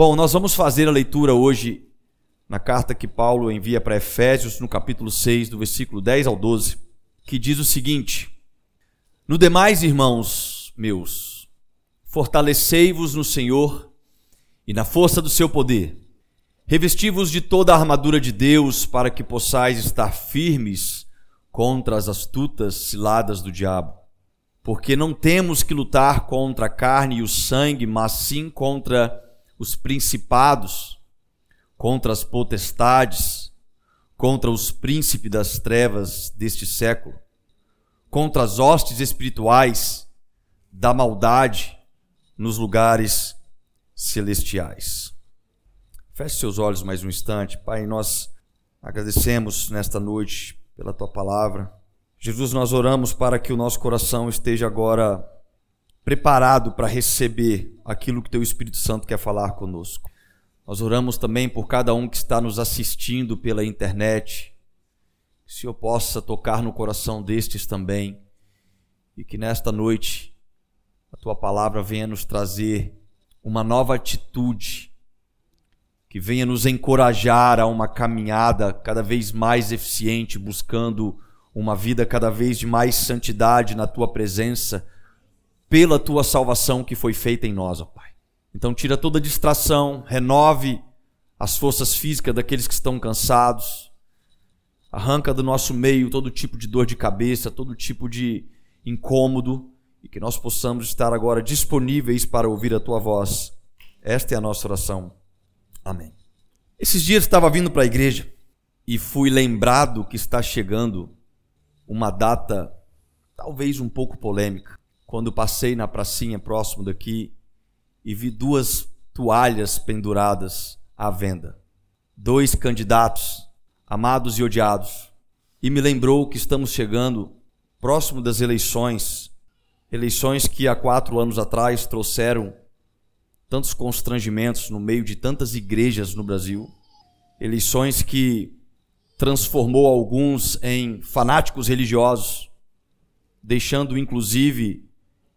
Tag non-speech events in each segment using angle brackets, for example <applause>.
Bom, nós vamos fazer a leitura hoje na carta que Paulo envia para Efésios, no capítulo 6, do versículo 10 ao 12, que diz o seguinte: No demais, irmãos meus, fortalecei-vos no Senhor e na força do seu poder. Revesti-vos de toda a armadura de Deus para que possais estar firmes contra as astutas ciladas do diabo. Porque não temos que lutar contra a carne e o sangue, mas sim contra os principados, contra as potestades, contra os príncipes das trevas deste século, contra as hostes espirituais da maldade nos lugares celestiais. Feche seus olhos mais um instante. Pai, nós agradecemos nesta noite pela tua palavra. Jesus, nós oramos para que o nosso coração esteja agora preparado para receber aquilo que teu Espírito Santo quer falar conosco. Nós oramos também por cada um que está nos assistindo pela internet. Que o Senhor possa tocar no coração destes também e que nesta noite a tua palavra venha nos trazer uma nova atitude, que venha nos encorajar a uma caminhada cada vez mais eficiente, buscando uma vida cada vez de mais santidade na tua presença pela tua salvação que foi feita em nós, ó Pai. Então tira toda distração, renove as forças físicas daqueles que estão cansados. Arranca do nosso meio todo tipo de dor de cabeça, todo tipo de incômodo e que nós possamos estar agora disponíveis para ouvir a tua voz. Esta é a nossa oração. Amém. Esses dias estava vindo para a igreja e fui lembrado que está chegando uma data talvez um pouco polêmica quando passei na pracinha próximo daqui e vi duas toalhas penduradas à venda. Dois candidatos, amados e odiados. E me lembrou que estamos chegando próximo das eleições, eleições que há quatro anos atrás trouxeram tantos constrangimentos no meio de tantas igrejas no Brasil, eleições que transformou alguns em fanáticos religiosos, deixando inclusive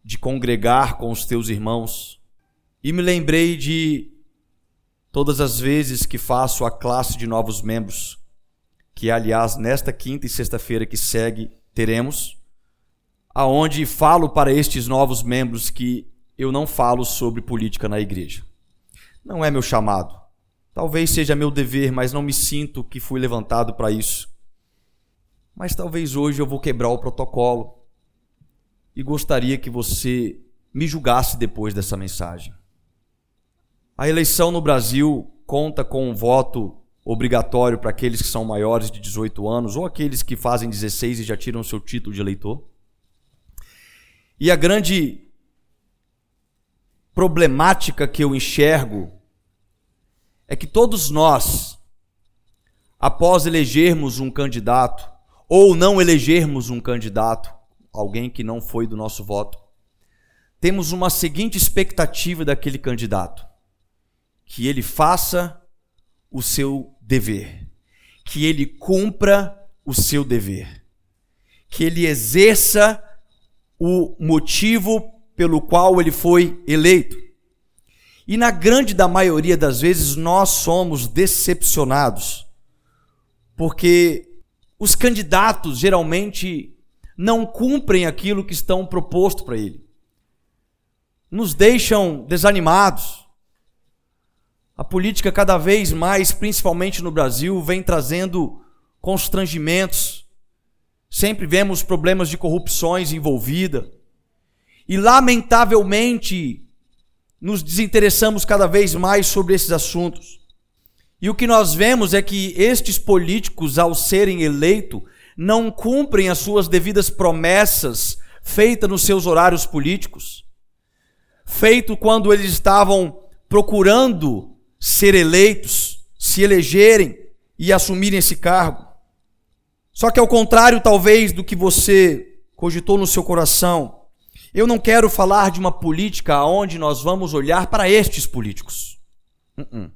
de congregar com os teus irmãos. E me lembrei de todas as vezes que faço a classe de novos membros, que aliás nesta quinta e sexta-feira que segue teremos, aonde falo para estes novos membros que eu não falo sobre política na igreja. Não é meu chamado. Talvez seja meu dever, mas não me sinto que fui levantado para isso. Mas talvez hoje eu vou quebrar o protocolo e gostaria que você me julgasse depois dessa mensagem. A eleição no Brasil conta com um voto obrigatório para aqueles que são maiores de 18 anos ou aqueles que fazem 16 e já tiram seu título de eleitor. E a grande problemática que eu enxergo é que todos nós, após elegermos um candidato ou não elegermos um candidato, alguém que não foi do nosso voto, temos uma seguinte expectativa daquele candidato: que ele faça o seu dever, que ele cumpra o seu dever, que ele exerça o motivo pelo qual ele foi eleito. E na grande da maioria das vezes nós somos decepcionados, porque os candidatos geralmente não cumprem aquilo que estão proposto para ele. Nos deixam desanimados. A política cada vez mais, principalmente no Brasil, vem trazendo constrangimentos. Sempre vemos problemas de corrupções envolvida. E lamentavelmente nos desinteressamos cada vez mais sobre esses assuntos. E o que nós vemos é que estes políticos, ao serem eleitos, não cumprem as suas devidas promessas feitas nos seus horários políticos, feito quando eles estavam procurando ser eleitos, se elegerem e assumirem esse cargo. Só que ao contrário, talvez, do que você cogitou no seu coração, eu não quero falar de uma política onde nós vamos olhar para estes políticos. Uh-uh.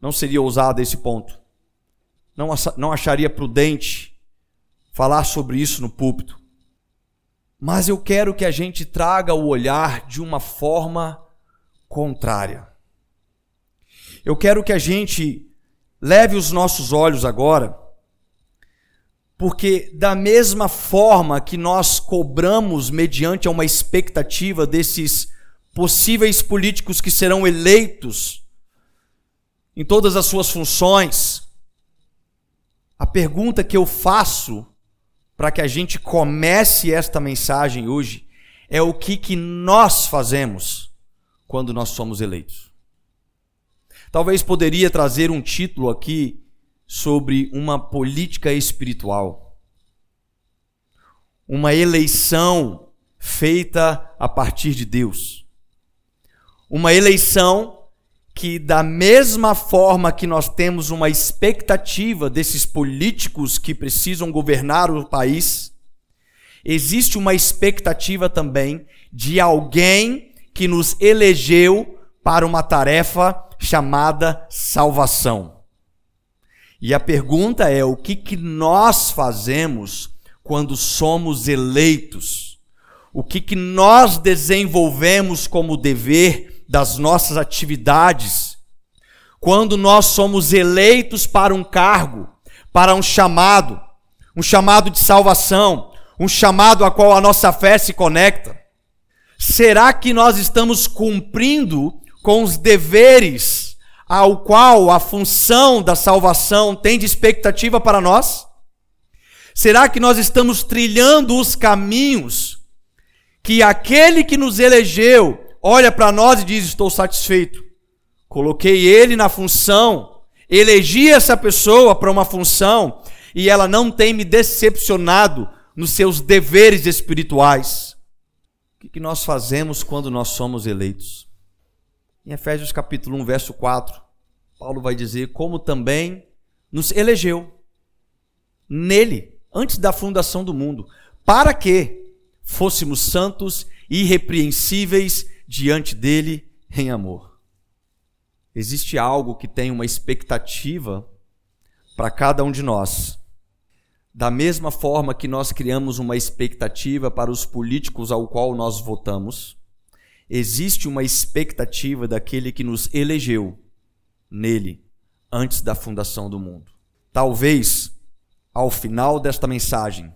Não seria ousado esse ponto. Não, não acharia prudente falar sobre isso no púlpito. Mas eu quero que a gente traga o olhar de uma forma contrária. Eu quero que a gente leve os nossos olhos agora, porque da mesma forma que nós cobramos mediante uma expectativa desses possíveis políticos que serão eleitos em todas as suas funções, a pergunta que eu faço para que a gente comece esta mensagem hoje é o que, que nós fazemos quando nós somos eleitos. Talvez poderia trazer um título aqui sobre uma política espiritual. Uma eleição feita a partir de Deus. Uma eleição que, da mesma forma que nós temos uma expectativa desses políticos que precisam governar o país, existe uma expectativa também de alguém que nos elegeu para uma tarefa chamada salvação. E a pergunta é: o que, que nós fazemos quando somos eleitos? O que, que nós desenvolvemos como dever das nossas atividades? Quando nós somos eleitos para um cargo, para um chamado, um chamado de salvação, um chamado a qual a nossa fé se conecta? Será que nós estamos cumprindo com os deveres ao qual a função da salvação tem de expectativa para nós? Será que nós estamos trilhando os caminhos que aquele que nos elegeu olha para nós e diz: Estou satisfeito? Coloquei ele na função, elegi essa pessoa para uma função e ela não tem me decepcionado nos seus deveres espirituais. O que nós fazemos quando nós somos eleitos? Em Efésios capítulo 1, verso 4, Paulo vai dizer como também nos elegeu nele, antes da fundação do mundo, para que fôssemos santos irrepreensíveis diante dele em amor. Existe algo que tem uma expectativa para cada um de nós. Da mesma forma que nós criamos uma expectativa para os políticos ao qual nós votamos, existe uma expectativa daquele que nos elegeu nele antes da fundação do mundo. Talvez, ao final desta mensagem,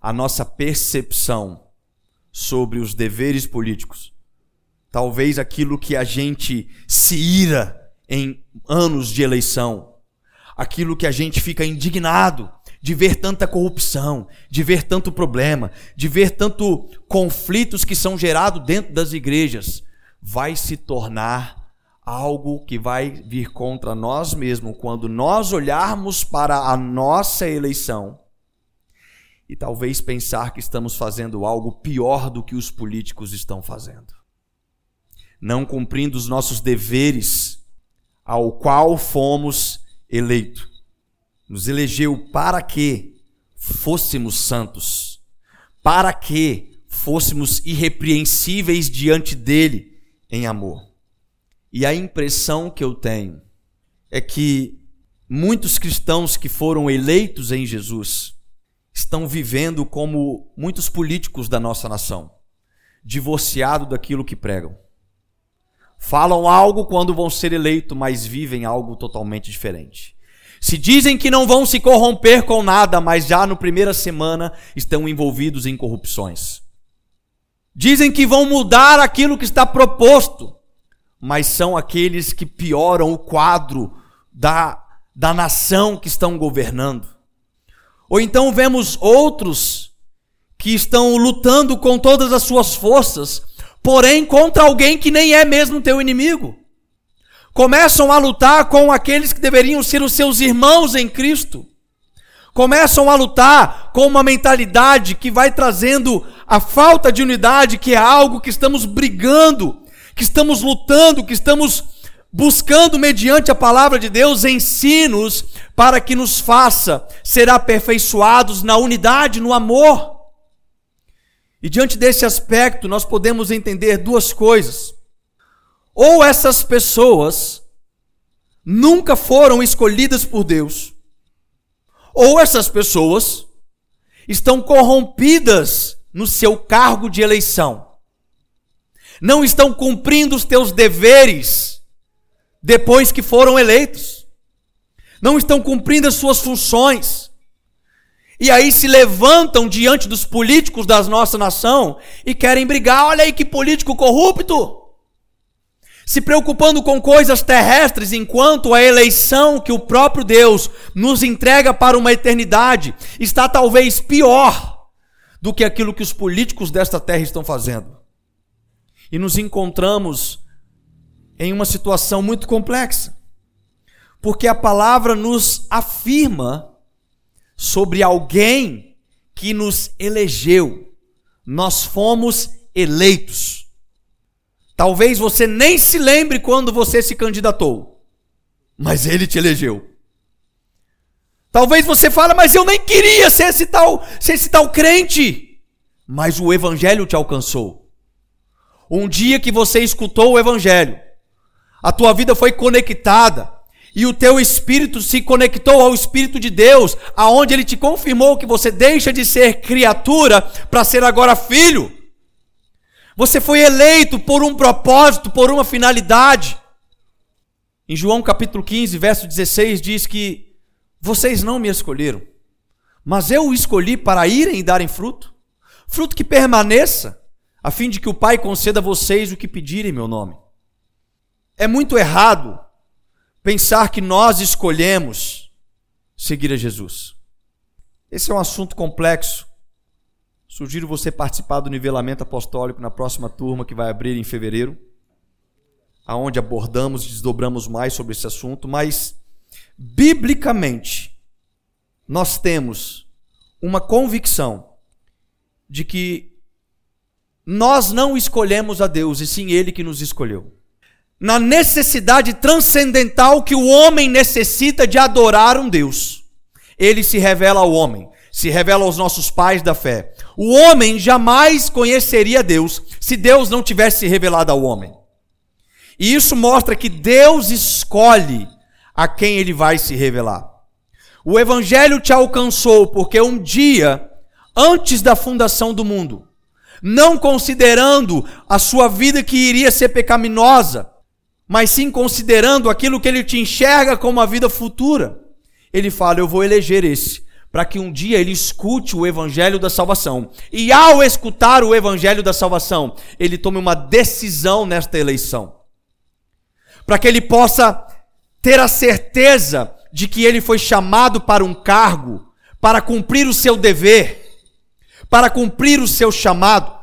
a nossa percepção sobre os deveres políticos, talvez aquilo que a gente se ira em anos de eleição, aquilo que a gente fica indignado de ver tanta corrupção, de ver tanto problema, de ver tanto conflitos que são gerados dentro das igrejas, vai se tornar algo que vai vir contra nós mesmos quando nós olharmos para a nossa eleição e talvez pensar que estamos fazendo algo pior do que os políticos estão fazendo. Não cumprindo os nossos deveres ao qual fomos eleitos nos elegeu para que fôssemos santos, para que fôssemos irrepreensíveis diante dele em amor. E a impressão que eu tenho é que muitos cristãos que foram eleitos em Jesus estão vivendo como muitos políticos da nossa nação, divorciado daquilo que pregam. Falam algo quando vão ser eleitos, mas vivem algo totalmente diferente. Se dizem que não vão se corromper com nada, mas já no primeira semana estão envolvidos em corrupções. Dizem que vão mudar aquilo que está proposto, mas são aqueles que pioram o quadro da, da nação que estão governando. Ou então vemos outros que estão lutando com todas as suas forças, porém contra alguém que nem é mesmo teu inimigo começam a lutar com aqueles que deveriam ser os seus irmãos em Cristo. Começam a lutar com uma mentalidade que vai trazendo a falta de unidade, que é algo que estamos brigando, que estamos lutando, que estamos buscando, mediante a palavra de Deus, ensinos para que nos faça ser aperfeiçoados na unidade, no amor. E diante desse aspecto, nós podemos entender duas coisas. Ou essas pessoas nunca foram escolhidas por Deus, ou essas pessoas estão corrompidas no seu cargo de eleição, não estão cumprindo os teus deveres depois que foram eleitos. Não estão cumprindo as suas funções. E aí se levantam diante dos políticos da nossa nação e querem brigar. Olha aí que político corrupto! Se preocupando com coisas terrestres, enquanto a eleição que o próprio Deus nos entrega para uma eternidade está talvez pior do que aquilo que os políticos desta terra estão fazendo. E nos encontramos em uma situação muito complexa, porque a palavra nos afirma sobre alguém que nos elegeu. Nós fomos eleitos. Talvez você nem se lembre quando você se candidatou, mas ele te elegeu. Talvez você fale, mas eu nem queria ser esse tal, ser esse tal crente, mas o evangelho te alcançou. Um dia que você escutou o evangelho, a tua vida foi conectada e o teu espírito se conectou ao espírito de Deus, aonde ele te confirmou que você deixa de ser criatura para ser agora filho. Você foi eleito por um propósito, por uma finalidade. Em João capítulo 15, verso 16 diz que vocês não me escolheram, mas eu o escolhi para irem e darem fruto, fruto que permaneça, a fim de que o Pai conceda a vocês o que pedirem em meu nome. É muito errado pensar que nós escolhemos seguir a Jesus. Esse é um assunto complexo. Sugiro você participar do nivelamento apostólico na próxima turma que vai abrir em fevereiro, aonde abordamos e desdobramos mais sobre esse assunto, mas biblicamente nós temos uma convicção de que nós não escolhemos a Deus, e sim ele que nos escolheu na necessidade transcendental que o homem necessita de adorar um Deus. Ele se revela ao homem, se revela aos nossos pais da fé. O homem jamais conheceria Deus se Deus não tivesse se revelado ao homem. E isso mostra que Deus escolhe a quem ele vai se revelar. O evangelho te alcançou porque um dia, antes da fundação do mundo, não considerando a sua vida que iria ser pecaminosa, mas sim considerando aquilo que ele te enxerga como a vida futura. Ele fala: Eu vou eleger esse, para que um dia ele escute o evangelho da salvação. E ao escutar o evangelho da salvação, ele tome uma decisão nesta eleição. Para que ele possa ter a certeza de que ele foi chamado para um cargo, para cumprir o seu dever, para cumprir o seu chamado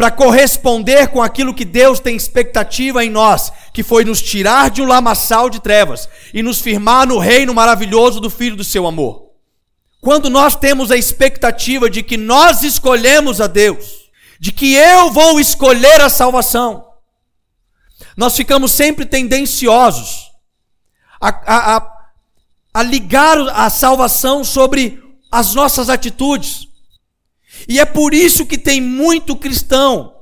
para corresponder com aquilo que Deus tem expectativa em nós, que foi nos tirar de um lamaçal de trevas e nos firmar no reino maravilhoso do Filho do seu amor. Quando nós temos a expectativa de que nós escolhemos a Deus, de que eu vou escolher a salvação, nós ficamos sempre tendenciosos a, a, a, a ligar a salvação sobre as nossas atitudes e é por isso que tem muito cristão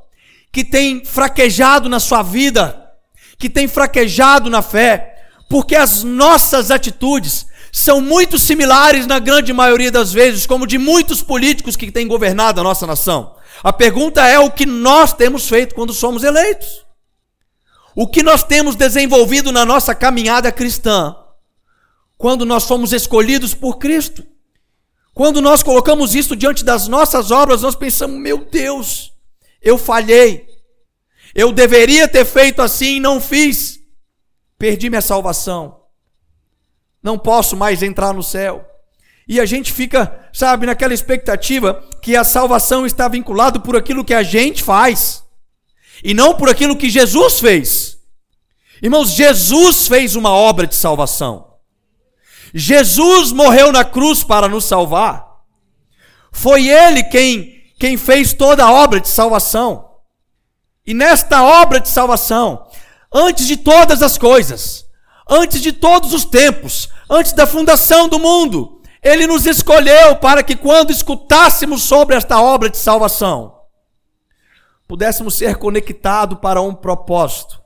que tem fraquejado na sua vida, que tem fraquejado na fé, porque as nossas atitudes são muito similares na grande maioria das vezes, como de muitos políticos que têm governado a nossa nação. A pergunta é o que nós temos feito quando somos eleitos. O que nós temos desenvolvido na nossa caminhada cristã quando nós fomos escolhidos por Cristo. Quando nós colocamos isso diante das nossas obras, nós pensamos: meu Deus, eu falhei. Eu deveria ter feito assim e não fiz. Perdi minha salvação. Não posso mais entrar no céu. E a gente fica, sabe, naquela expectativa que a salvação está vinculada por aquilo que a gente faz e não por aquilo que Jesus fez. Irmãos, Jesus fez uma obra de salvação. Jesus morreu na cruz para nos salvar. Foi Ele quem, quem fez toda a obra de salvação. E nesta obra de salvação, antes de todas as coisas, antes de todos os tempos, antes da fundação do mundo, Ele nos escolheu para que quando escutássemos sobre esta obra de salvação, pudéssemos ser conectados para um propósito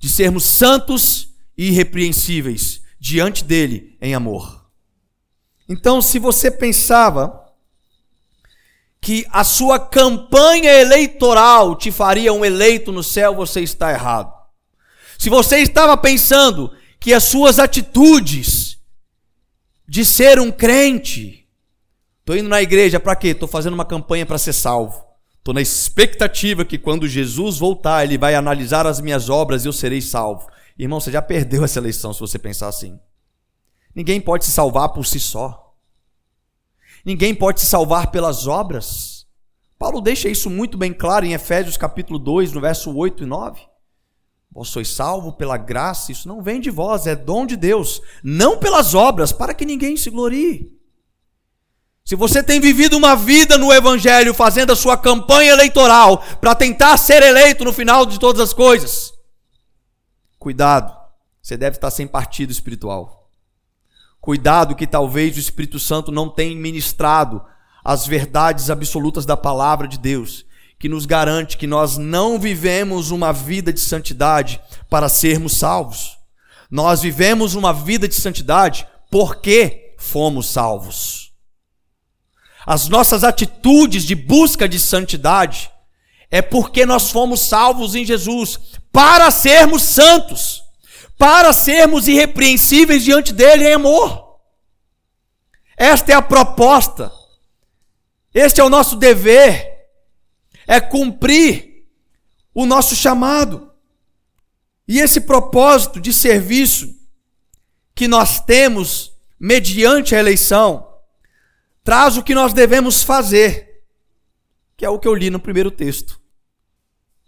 de sermos santos e irrepreensíveis diante dele em amor. Então, se você pensava que a sua campanha eleitoral te faria um eleito no céu, você está errado. Se você estava pensando que as suas atitudes de ser um crente, estou indo na igreja para quê? Estou fazendo uma campanha para ser salvo. Estou na expectativa que quando Jesus voltar, ele vai analisar as minhas obras e eu serei salvo. Irmão, você já perdeu essa eleição se você pensar assim. Ninguém pode se salvar por si só. Ninguém pode se salvar pelas obras. Paulo deixa isso muito bem claro em Efésios capítulo 2, no verso 8 e 9. Vós sois salvo pela graça, isso não vem de vós, é dom de Deus, não pelas obras, para que ninguém se glorie. Se você tem vivido uma vida no Evangelho, fazendo a sua campanha eleitoral para tentar ser eleito no final de todas as coisas, cuidado, você deve estar sem partido espiritual. Cuidado que talvez o Espírito Santo não tenha ministrado as verdades absolutas da palavra de Deus que nos garante que nós não vivemos uma vida de santidade para sermos salvos. Nós vivemos uma vida de santidade porque fomos salvos. As nossas atitudes de busca de santidade é porque nós fomos salvos em Jesus para sermos santos, para sermos irrepreensíveis diante dele em amor. Esta é a proposta. Este é o nosso dever é cumprir o nosso chamado. E esse propósito de serviço que nós temos mediante a eleição traz o que nós devemos fazer, que é o que eu li no primeiro texto.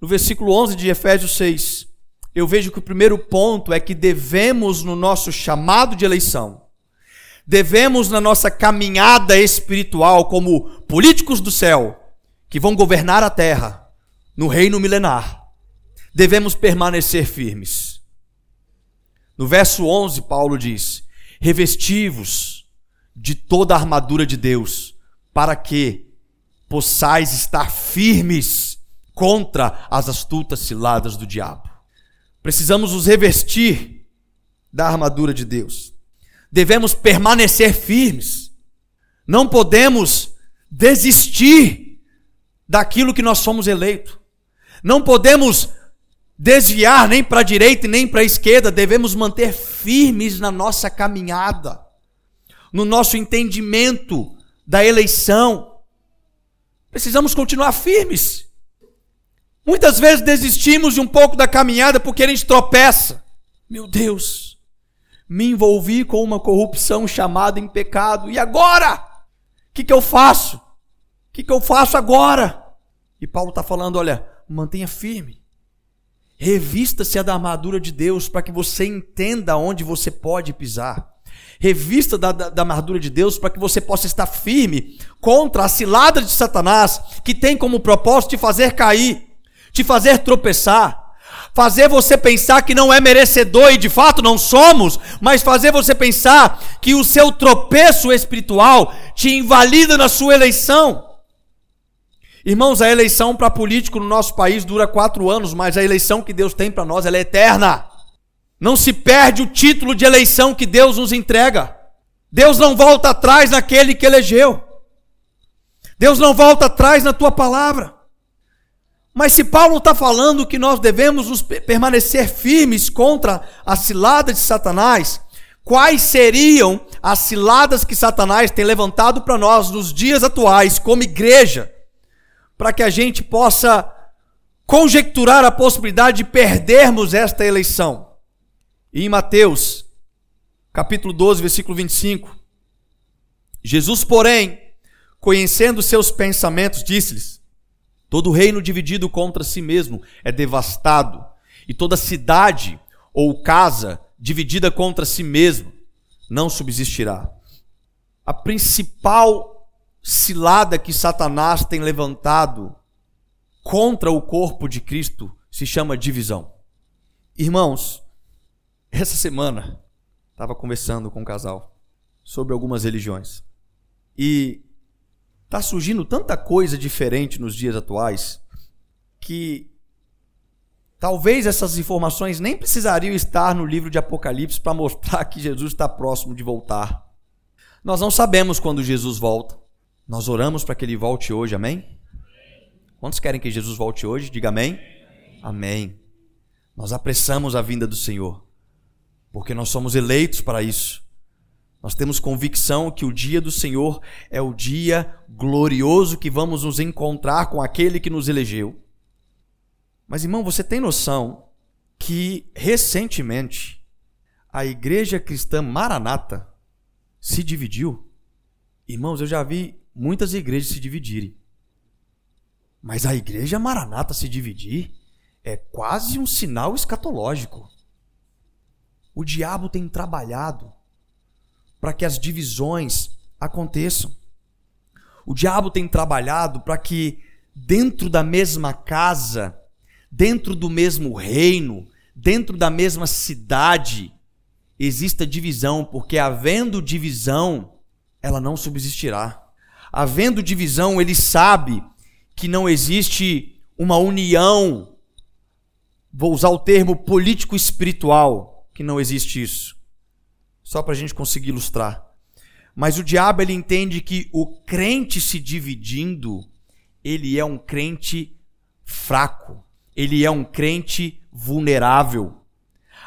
No versículo 11 de Efésios 6, eu vejo que o primeiro ponto é que devemos, no nosso chamado de eleição, devemos, na nossa caminhada espiritual como políticos do céu, que vão governar a terra no reino milenar, devemos permanecer firmes. No verso 11, Paulo diz: Revestivos de toda a armadura de Deus, para que possais estar firmes contra as astutas ciladas do diabo. Precisamos nos revestir da armadura de Deus. Devemos permanecer firmes. Não podemos desistir daquilo que nós somos eleitos. Não podemos desviar nem para a direita nem para a esquerda, devemos manter firmes na nossa caminhada, no nosso entendimento da eleição. Precisamos continuar firmes. Muitas vezes desistimos de um pouco da caminhada porque a gente tropeça. Meu Deus, me envolvi com uma corrupção chamada em pecado, e agora? O que, que eu faço? que, que eu faço agora? E Paulo está falando: olha, mantenha firme. Revista-se da armadura de Deus para que você entenda onde você pode pisar. Revista da, da, da armadura de Deus para que você possa estar firme contra a cilada de Satanás, que tem como propósito te fazer cair, te fazer tropeçar fazer você pensar que não é merecedor e de fato não somos, mas fazer você pensar que o seu tropeço espiritual te invalida na sua eleição. Irmãos, a eleição para político no nosso país dura quatro anos, mas a eleição que Deus tem para nós é eterna. Não se perde o título de eleição que Deus nos entrega. Deus não volta atrás naquele que elegeu. Deus não volta atrás na tua palavra. Mas se Paulo está falando que nós devemos nos permanecer firmes contra a cilada de Satanás, quais seriam as ciladas que Satanás tem levantado para nós nos dias atuais, como igreja? para que a gente possa conjecturar a possibilidade de perdermos esta eleição. E em Mateus, capítulo 12, versículo 25, Jesus, porém, conhecendo seus pensamentos, disse-lhes: Todo reino dividido contra si mesmo é devastado, e toda cidade ou casa dividida contra si mesmo não subsistirá. A principal cilada que Satanás tem levantado contra o corpo de Cristo se chama divisão. Irmãos, essa semana estava conversando com um casal sobre algumas religiões e está surgindo tanta coisa diferente nos dias atuais que talvez essas informações nem precisariam estar no livro de Apocalipse para mostrar que Jesus está próximo de voltar. Nós não sabemos quando Jesus volta. Nós oramos para que ele volte hoje, amém? Quantos querem que Jesus volte hoje? Diga amém. Amém. Nós apressamos a vinda do Senhor, porque nós somos eleitos para isso. Nós temos convicção que o dia do Senhor é o dia glorioso que vamos nos encontrar com aquele que nos elegeu. Mas, irmão, você tem noção que recentemente a igreja cristã Maranata se dividiu? Irmãos, eu já vi muitas igrejas se dividirem. Mas a igreja Maranata se dividir é quase um sinal escatológico. O diabo tem trabalhado para que as divisões aconteçam. O diabo tem trabalhado para que dentro da mesma casa, dentro do mesmo reino, dentro da mesma cidade, exista divisão, porque havendo divisão, ela não subsistirá. Havendo divisão, ele sabe que não existe uma união vou usar o termo político-espiritual, que não existe isso. Só para a gente conseguir ilustrar. Mas o diabo ele entende que o crente se dividindo, ele é um crente fraco, ele é um crente vulnerável.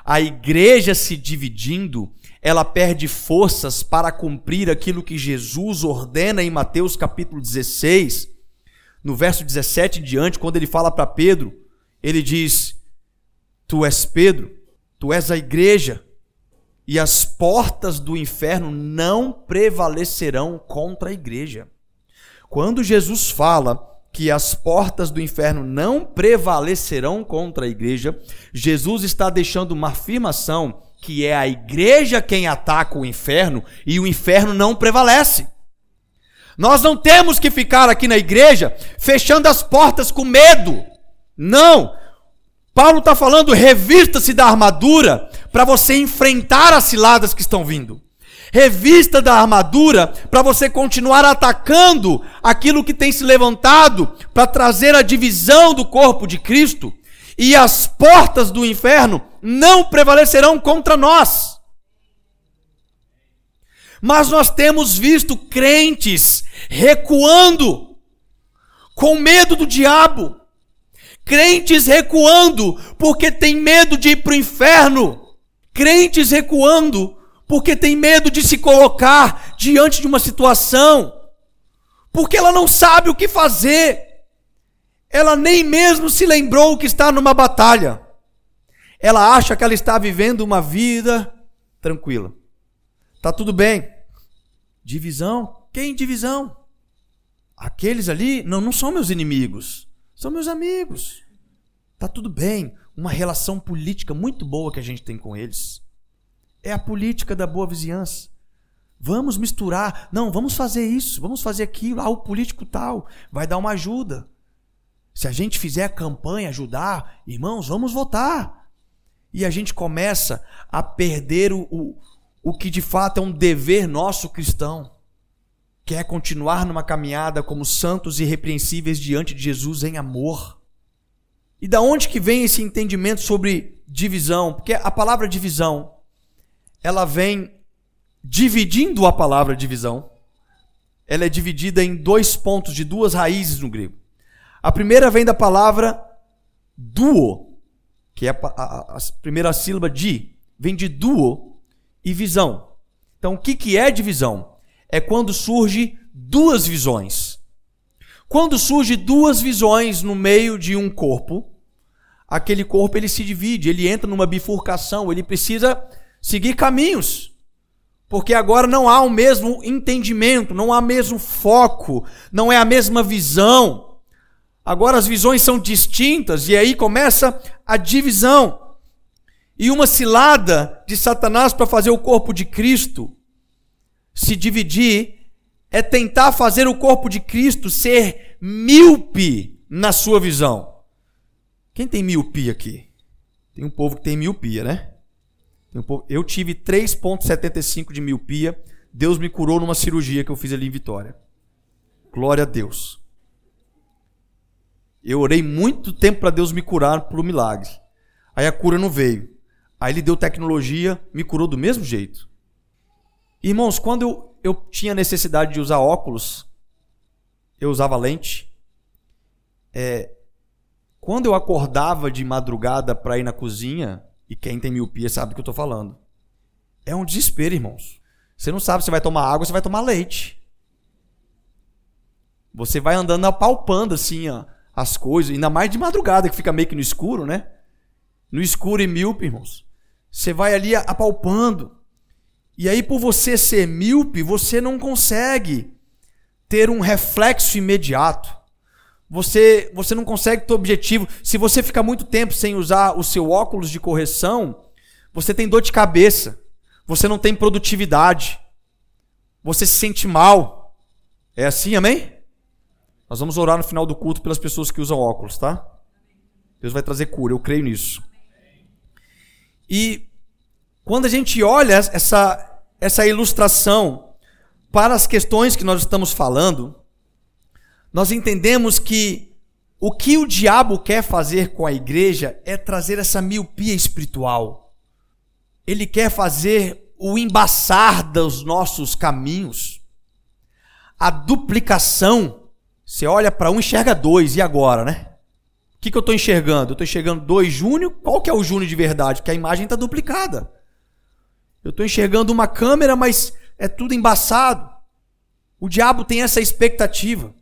A igreja se dividindo, ela perde forças para cumprir aquilo que Jesus ordena em Mateus capítulo 16, no verso 17 em diante, quando ele fala para Pedro, ele diz: Tu és Pedro, tu és a igreja, e as portas do inferno não prevalecerão contra a igreja. Quando Jesus fala que as portas do inferno não prevalecerão contra a igreja, Jesus está deixando uma afirmação que é a igreja quem ataca o inferno e o inferno não prevalece. Nós não temos que ficar aqui na igreja fechando as portas com medo. Não, Paulo está falando, revista-se da armadura para você enfrentar as ciladas que estão vindo. Revista da armadura para você continuar atacando aquilo que tem se levantado para trazer a divisão do corpo de Cristo. E as portas do inferno não prevalecerão contra nós. Mas nós temos visto crentes recuando, com medo do diabo, Crentes recuando porque tem medo de ir para o inferno. Crentes recuando porque tem medo de se colocar diante de uma situação. Porque ela não sabe o que fazer. Ela nem mesmo se lembrou que está numa batalha. Ela acha que ela está vivendo uma vida tranquila. Tá tudo bem. Divisão? Quem divisão? Aqueles ali não, não são meus inimigos. São meus amigos. Tá tudo bem. Uma relação política muito boa que a gente tem com eles. É a política da boa vizinhança. Vamos misturar. Não, vamos fazer isso, vamos fazer aquilo. Ah, o político tal vai dar uma ajuda. Se a gente fizer a campanha, ajudar, irmãos, vamos votar. E a gente começa a perder o, o, o que de fato é um dever nosso cristão quer continuar numa caminhada como santos irrepreensíveis diante de Jesus em amor. E da onde que vem esse entendimento sobre divisão? Porque a palavra divisão, ela vem dividindo a palavra divisão. Ela é dividida em dois pontos de duas raízes no grego. A primeira vem da palavra duo, que é a, a, a primeira sílaba de, vem de duo e visão. Então, o que, que é divisão? é quando surge duas visões. Quando surge duas visões no meio de um corpo, aquele corpo ele se divide, ele entra numa bifurcação, ele precisa seguir caminhos. Porque agora não há o mesmo entendimento, não há o mesmo foco, não é a mesma visão. Agora as visões são distintas e aí começa a divisão. E uma cilada de Satanás para fazer o corpo de Cristo se dividir é tentar fazer o corpo de Cristo ser míope na sua visão. Quem tem miopia aqui? Tem um povo que tem miopia, né? Um povo... Eu tive 3,75 de miopia. Deus me curou numa cirurgia que eu fiz ali em Vitória. Glória a Deus. Eu orei muito tempo para Deus me curar pelo milagre. Aí a cura não veio. Aí ele deu tecnologia, me curou do mesmo jeito. Irmãos, quando eu, eu tinha necessidade de usar óculos, eu usava lente. É, quando eu acordava de madrugada para ir na cozinha, e quem tem miopia sabe do que eu estou falando, é um desespero, irmãos. Você não sabe se vai tomar água se vai tomar leite. Você vai andando apalpando assim ó, as coisas, ainda mais de madrugada que fica meio que no escuro, né? No escuro e míope, irmãos. Você vai ali apalpando. E aí, por você ser míope, você não consegue ter um reflexo imediato. Você, você não consegue ter objetivo. Se você ficar muito tempo sem usar o seu óculos de correção, você tem dor de cabeça. Você não tem produtividade. Você se sente mal. É assim, amém? Nós vamos orar no final do culto pelas pessoas que usam óculos, tá? Deus vai trazer cura, eu creio nisso. E quando a gente olha essa, essa ilustração para as questões que nós estamos falando, nós entendemos que o que o diabo quer fazer com a igreja é trazer essa miopia espiritual. Ele quer fazer o embaçar dos nossos caminhos, a duplicação. Você olha para um, enxerga dois, e agora, né? O que, que eu estou enxergando? Eu estou enxergando dois Júnior. Qual que é o Júnior de verdade? Porque a imagem está duplicada. Eu estou enxergando uma câmera, mas é tudo embaçado. O diabo tem essa expectativa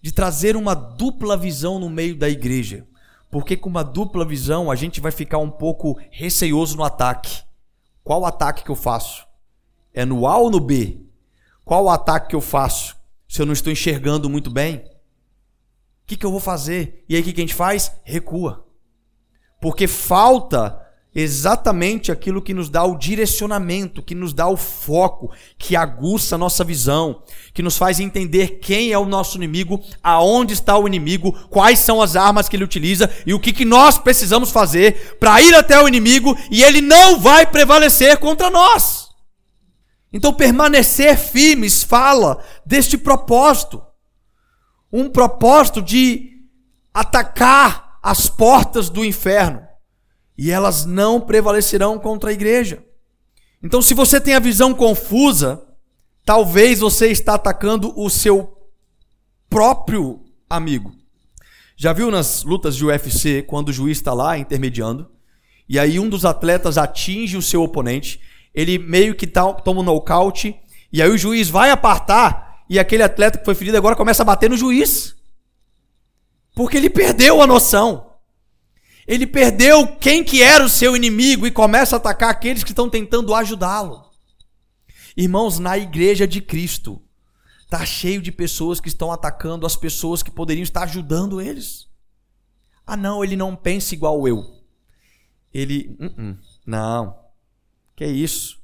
de trazer uma dupla visão no meio da igreja. Porque com uma dupla visão a gente vai ficar um pouco receoso no ataque. Qual ataque que eu faço? É no A ou no B? Qual o ataque que eu faço se eu não estou enxergando muito bem? O que, que eu vou fazer? E aí o que, que a gente faz? Recua. Porque falta exatamente aquilo que nos dá o direcionamento, que nos dá o foco, que aguça a nossa visão, que nos faz entender quem é o nosso inimigo, aonde está o inimigo, quais são as armas que ele utiliza e o que, que nós precisamos fazer para ir até o inimigo e ele não vai prevalecer contra nós. Então, permanecer firmes fala deste propósito. Um propósito de atacar as portas do inferno e elas não prevalecerão contra a igreja. Então, se você tem a visão confusa, talvez você está atacando o seu próprio amigo. Já viu nas lutas de UFC quando o juiz está lá intermediando e aí um dos atletas atinge o seu oponente, ele meio que tá, toma um nocaute e aí o juiz vai apartar e aquele atleta que foi ferido agora começa a bater no juiz. Porque ele perdeu a noção. Ele perdeu quem que era o seu inimigo e começa a atacar aqueles que estão tentando ajudá-lo. Irmãos, na igreja de Cristo, está cheio de pessoas que estão atacando as pessoas que poderiam estar ajudando eles. Ah, não, ele não pensa igual eu. Ele, uh -uh, não, que isso?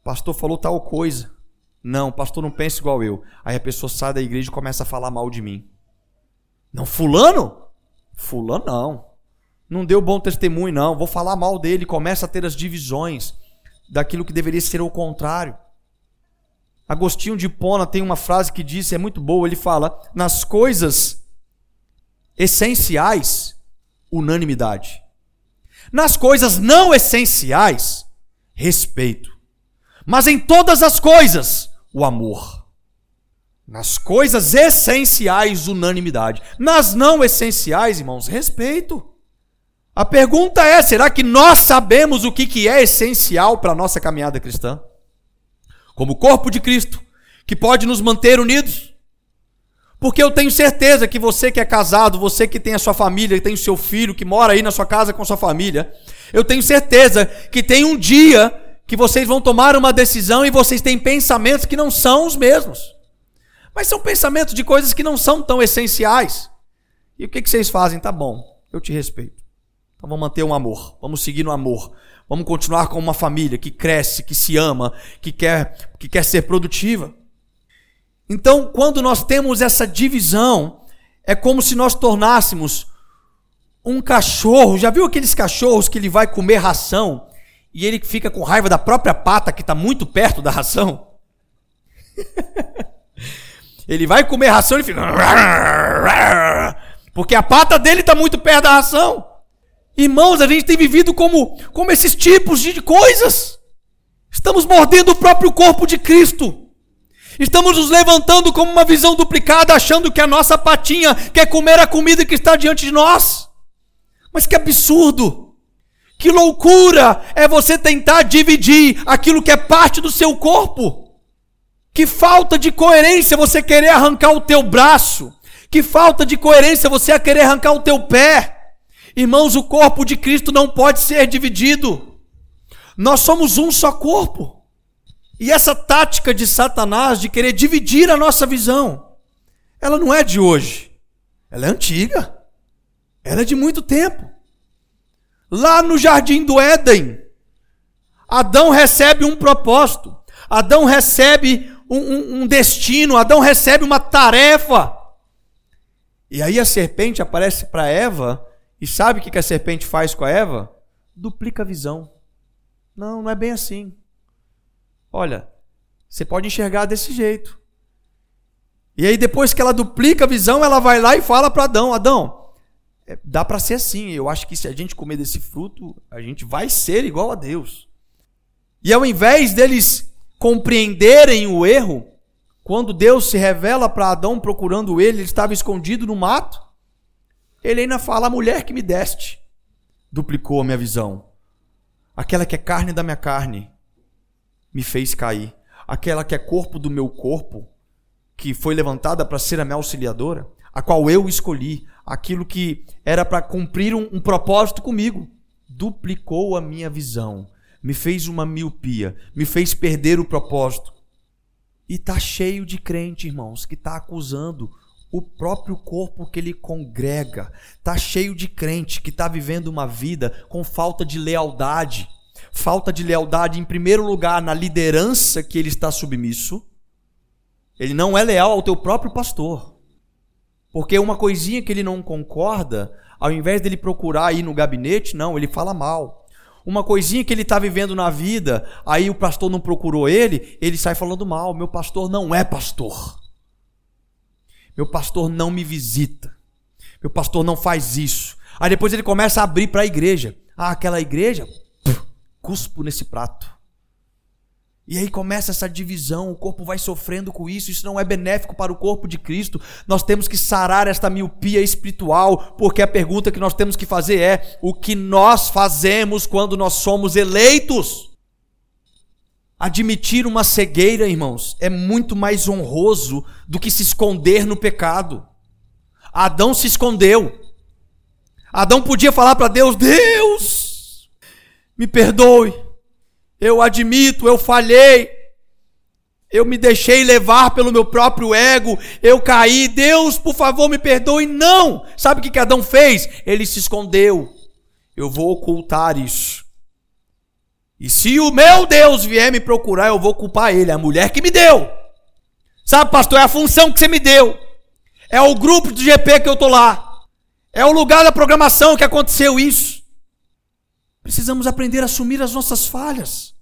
O pastor falou tal coisa. Não, o pastor não pensa igual eu. Aí a pessoa sai da igreja e começa a falar mal de mim. Não, fulano? Fulano não não deu bom testemunho, não, vou falar mal dele, começa a ter as divisões daquilo que deveria ser o contrário. Agostinho de Pona tem uma frase que diz, é muito boa, ele fala: nas coisas essenciais, unanimidade. Nas coisas não essenciais, respeito. Mas em todas as coisas, o amor. Nas coisas essenciais, unanimidade. Nas não essenciais, irmãos, respeito. A pergunta é: será que nós sabemos o que é essencial para a nossa caminhada cristã? Como corpo de Cristo, que pode nos manter unidos? Porque eu tenho certeza que você que é casado, você que tem a sua família, que tem o seu filho, que mora aí na sua casa com a sua família, eu tenho certeza que tem um dia que vocês vão tomar uma decisão e vocês têm pensamentos que não são os mesmos. Mas são pensamentos de coisas que não são tão essenciais. E o que, que vocês fazem? Tá bom, eu te respeito. Então vamos manter um amor, vamos seguir no amor. Vamos continuar com uma família que cresce, que se ama, que quer, que quer ser produtiva. Então, quando nós temos essa divisão, é como se nós tornássemos um cachorro. Já viu aqueles cachorros que ele vai comer ração e ele fica com raiva da própria pata que está muito perto da ração? <laughs> ele vai comer ração e fica. Porque a pata dele está muito perto da ração. Irmãos, a gente tem vivido como, como esses tipos de coisas. Estamos mordendo o próprio corpo de Cristo. Estamos nos levantando como uma visão duplicada, achando que a nossa patinha quer comer a comida que está diante de nós. Mas que absurdo! Que loucura é você tentar dividir aquilo que é parte do seu corpo. Que falta de coerência você querer arrancar o teu braço. Que falta de coerência você querer arrancar o teu pé. Irmãos, o corpo de Cristo não pode ser dividido. Nós somos um só corpo. E essa tática de Satanás de querer dividir a nossa visão, ela não é de hoje. Ela é antiga. Ela é de muito tempo. Lá no jardim do Éden, Adão recebe um propósito, Adão recebe um, um, um destino, Adão recebe uma tarefa. E aí a serpente aparece para Eva, e sabe o que a serpente faz com a Eva? Duplica a visão. Não, não é bem assim. Olha, você pode enxergar desse jeito. E aí depois que ela duplica a visão, ela vai lá e fala para Adão: Adão, é, dá para ser assim. Eu acho que se a gente comer desse fruto, a gente vai ser igual a Deus. E ao invés deles compreenderem o erro, quando Deus se revela para Adão procurando ele, ele estava escondido no mato. Ele ainda fala: A mulher que me deste duplicou a minha visão. Aquela que é carne da minha carne me fez cair. Aquela que é corpo do meu corpo, que foi levantada para ser a minha auxiliadora, a qual eu escolhi, aquilo que era para cumprir um, um propósito comigo, duplicou a minha visão, me fez uma miopia, me fez perder o propósito. E tá cheio de crente, irmãos, que está acusando o próprio corpo que ele congrega. Tá cheio de crente que está vivendo uma vida com falta de lealdade. Falta de lealdade, em primeiro lugar, na liderança que ele está submisso. Ele não é leal ao teu próprio pastor. Porque uma coisinha que ele não concorda, ao invés dele procurar ir no gabinete, não, ele fala mal. Uma coisinha que ele está vivendo na vida, aí o pastor não procurou ele, ele sai falando mal. Meu pastor não é pastor. Meu pastor não me visita. Meu pastor não faz isso. Aí depois ele começa a abrir para a igreja. Ah, aquela igreja, cuspo nesse prato. E aí começa essa divisão, o corpo vai sofrendo com isso, isso não é benéfico para o corpo de Cristo. Nós temos que sarar esta miopia espiritual, porque a pergunta que nós temos que fazer é: o que nós fazemos quando nós somos eleitos? Admitir uma cegueira, irmãos, é muito mais honroso do que se esconder no pecado. Adão se escondeu. Adão podia falar para Deus: Deus, me perdoe eu admito, eu falhei. Eu me deixei levar pelo meu próprio ego, eu caí. Deus, por favor, me perdoe. Não! Sabe o que Adão fez? Ele se escondeu. Eu vou ocultar isso. E se o meu Deus vier me procurar, eu vou culpar ele, a mulher que me deu. Sabe, pastor, é a função que você me deu. É o grupo do GP que eu tô lá. É o lugar da programação que aconteceu isso. Precisamos aprender a assumir as nossas falhas.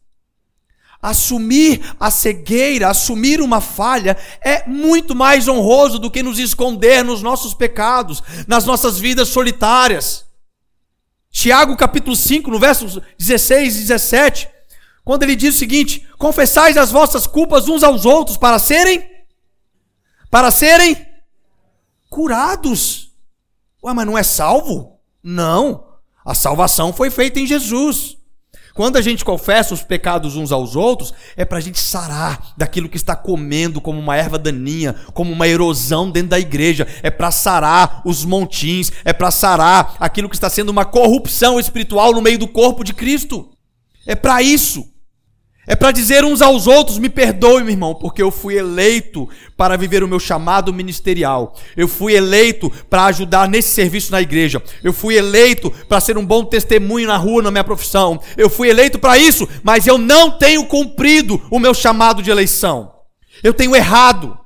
Assumir a cegueira, assumir uma falha é muito mais honroso do que nos esconder nos nossos pecados, nas nossas vidas solitárias. Tiago capítulo 5, no versos 16 e 17, quando ele diz o seguinte: Confessais as vossas culpas uns aos outros para serem para serem curados. Ué, mas não é salvo? Não. A salvação foi feita em Jesus. Quando a gente confessa os pecados uns aos outros, é para a gente sarar daquilo que está comendo como uma erva daninha, como uma erosão dentro da igreja. É para sarar os montins, é para sarar aquilo que está sendo uma corrupção espiritual no meio do corpo de Cristo. É para isso. É para dizer uns aos outros: me perdoe, meu irmão, porque eu fui eleito para viver o meu chamado ministerial. Eu fui eleito para ajudar nesse serviço na igreja. Eu fui eleito para ser um bom testemunho na rua, na minha profissão. Eu fui eleito para isso, mas eu não tenho cumprido o meu chamado de eleição. Eu tenho errado.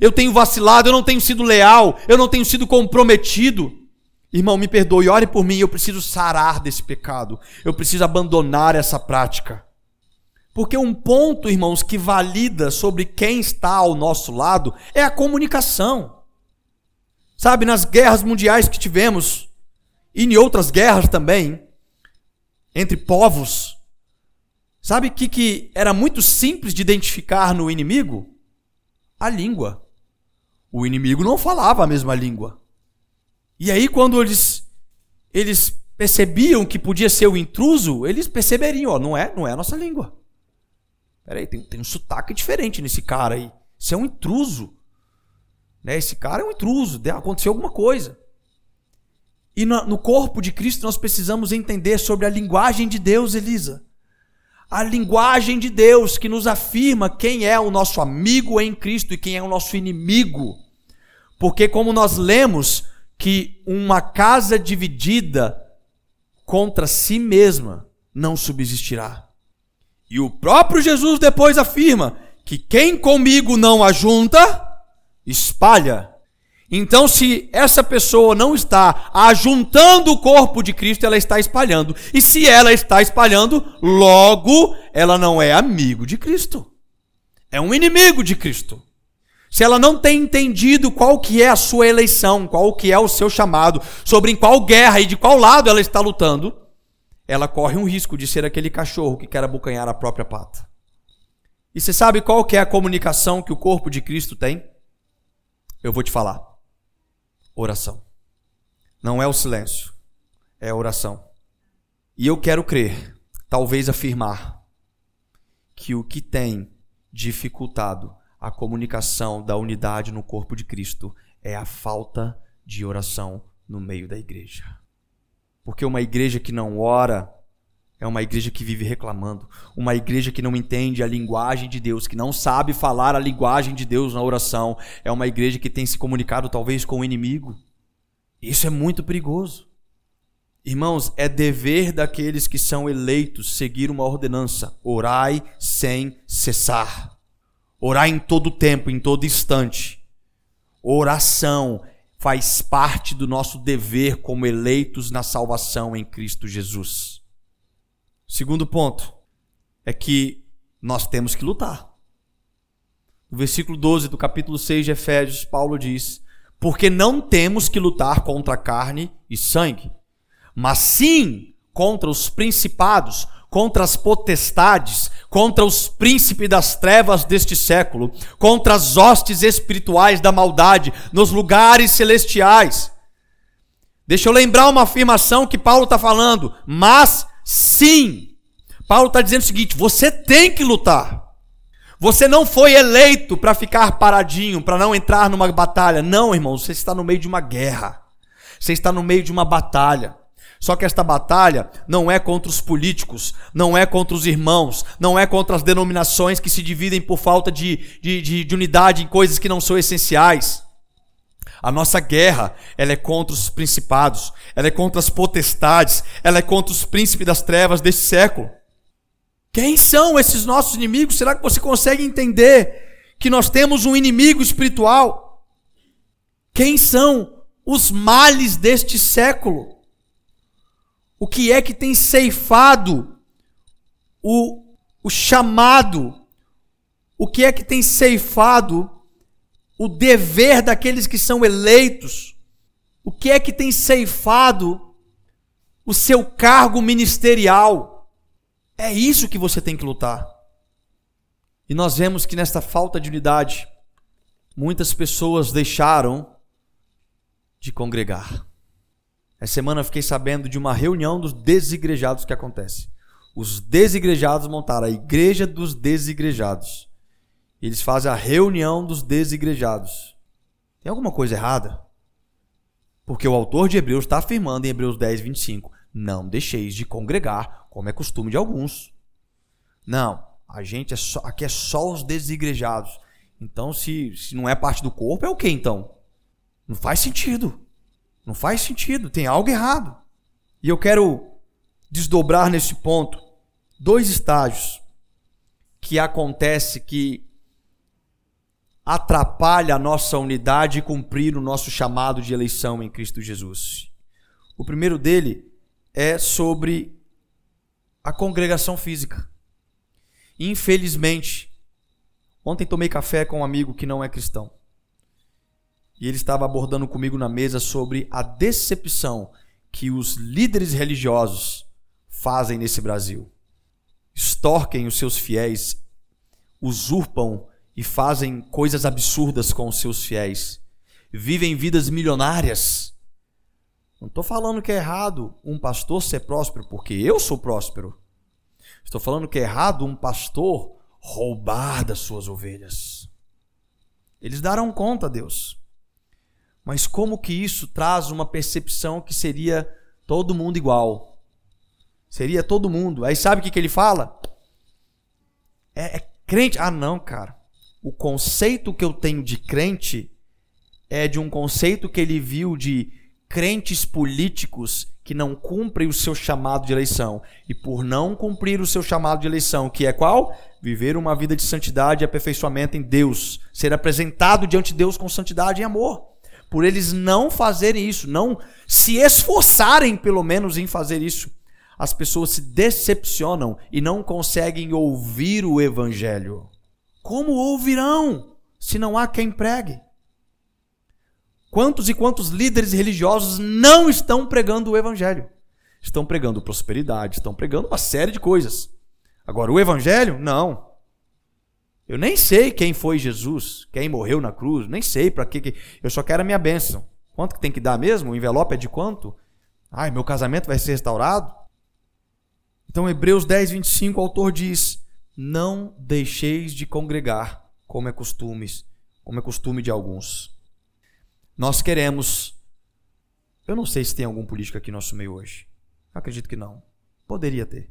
Eu tenho vacilado, eu não tenho sido leal, eu não tenho sido comprometido. Irmão, me perdoe, ore por mim, eu preciso sarar desse pecado. Eu preciso abandonar essa prática. Porque um ponto, irmãos, que valida sobre quem está ao nosso lado é a comunicação. Sabe, nas guerras mundiais que tivemos, e em outras guerras também, entre povos, sabe o que, que era muito simples de identificar no inimigo? A língua. O inimigo não falava a mesma língua. E aí, quando eles, eles percebiam que podia ser o intruso, eles perceberiam, ó, não é, não é a nossa língua. Peraí, tem, tem um sotaque diferente nesse cara aí. Isso é um intruso. Né? Esse cara é um intruso, aconteceu alguma coisa. E no, no corpo de Cristo nós precisamos entender sobre a linguagem de Deus, Elisa. A linguagem de Deus que nos afirma quem é o nosso amigo em Cristo e quem é o nosso inimigo. Porque, como nós lemos, que uma casa dividida contra si mesma não subsistirá. E o próprio Jesus depois afirma que quem comigo não ajunta, espalha. Então, se essa pessoa não está ajuntando o corpo de Cristo, ela está espalhando. E se ela está espalhando, logo ela não é amigo de Cristo. É um inimigo de Cristo. Se ela não tem entendido qual que é a sua eleição, qual que é o seu chamado, sobre em qual guerra e de qual lado ela está lutando, ela corre um risco de ser aquele cachorro que quer abocanhar a própria pata. E você sabe qual que é a comunicação que o corpo de Cristo tem? Eu vou te falar. Oração. Não é o silêncio, é a oração. E eu quero crer, talvez afirmar, que o que tem dificultado a comunicação da unidade no corpo de Cristo é a falta de oração no meio da igreja. Porque uma igreja que não ora é uma igreja que vive reclamando, uma igreja que não entende a linguagem de Deus, que não sabe falar a linguagem de Deus na oração, é uma igreja que tem se comunicado talvez com o inimigo. Isso é muito perigoso. Irmãos, é dever daqueles que são eleitos seguir uma ordenança: orai sem cessar. Orar em todo tempo, em todo instante. Oração faz parte do nosso dever como eleitos na salvação em Cristo Jesus. Segundo ponto é que nós temos que lutar. No versículo 12 do capítulo 6 de Efésios, Paulo diz: Porque não temos que lutar contra carne e sangue, mas sim contra os principados, contra as potestades, contra os príncipes das trevas deste século, contra as hostes espirituais da maldade nos lugares celestiais. Deixa eu lembrar uma afirmação que Paulo está falando, mas sim. Paulo está dizendo o seguinte: você tem que lutar. Você não foi eleito para ficar paradinho, para não entrar numa batalha. Não, irmão, você está no meio de uma guerra. Você está no meio de uma batalha. Só que esta batalha não é contra os políticos, não é contra os irmãos, não é contra as denominações que se dividem por falta de, de, de, de unidade em coisas que não são essenciais. A nossa guerra, ela é contra os principados, ela é contra as potestades, ela é contra os príncipes das trevas deste século. Quem são esses nossos inimigos? Será que você consegue entender que nós temos um inimigo espiritual? Quem são os males deste século? O que é que tem ceifado o, o chamado, o que é que tem ceifado o dever daqueles que são eleitos, o que é que tem ceifado o seu cargo ministerial. É isso que você tem que lutar. E nós vemos que nesta falta de unidade, muitas pessoas deixaram de congregar. Essa semana eu fiquei sabendo de uma reunião dos desigrejados que acontece. Os desigrejados montaram a igreja dos desigrejados. Eles fazem a reunião dos desigrejados. Tem alguma coisa errada? Porque o autor de Hebreus está afirmando em Hebreus 10, 25: Não deixeis de congregar, como é costume de alguns. Não, a gente é só, aqui é só os desigrejados. Então, se, se não é parte do corpo, é o que então? Não faz sentido. Não faz sentido, tem algo errado. E eu quero desdobrar nesse ponto dois estágios que acontece que atrapalha a nossa unidade e cumprir o nosso chamado de eleição em Cristo Jesus. O primeiro dele é sobre a congregação física. Infelizmente, ontem tomei café com um amigo que não é cristão e ele estava abordando comigo na mesa sobre a decepção que os líderes religiosos fazem nesse Brasil. Extorquem os seus fiéis, usurpam e fazem coisas absurdas com os seus fiéis. Vivem vidas milionárias. Não estou falando que é errado um pastor ser próspero, porque eu sou próspero. Estou falando que é errado um pastor roubar das suas ovelhas. Eles darão conta a Deus. Mas como que isso traz uma percepção que seria todo mundo igual? Seria todo mundo. Aí sabe o que, que ele fala? É, é crente. Ah, não, cara. O conceito que eu tenho de crente é de um conceito que ele viu de crentes políticos que não cumprem o seu chamado de eleição. E por não cumprir o seu chamado de eleição, que é qual? Viver uma vida de santidade e aperfeiçoamento em Deus. Ser apresentado diante de Deus com santidade e amor. Por eles não fazerem isso, não se esforçarem pelo menos em fazer isso, as pessoas se decepcionam e não conseguem ouvir o evangelho. Como ouvirão se não há quem pregue? Quantos e quantos líderes religiosos não estão pregando o evangelho? Estão pregando prosperidade, estão pregando uma série de coisas. Agora, o evangelho, não. Eu nem sei quem foi Jesus, quem morreu na cruz, nem sei para que, eu só quero a minha bênção. Quanto que tem que dar mesmo? O envelope é de quanto? Ai, meu casamento vai ser restaurado? Então, Hebreus 10, 25, o autor diz: Não deixeis de congregar, como é costume, como é costume de alguns nós queremos. Eu não sei se tem algum político aqui no nosso meio hoje. Acredito que não. Poderia ter.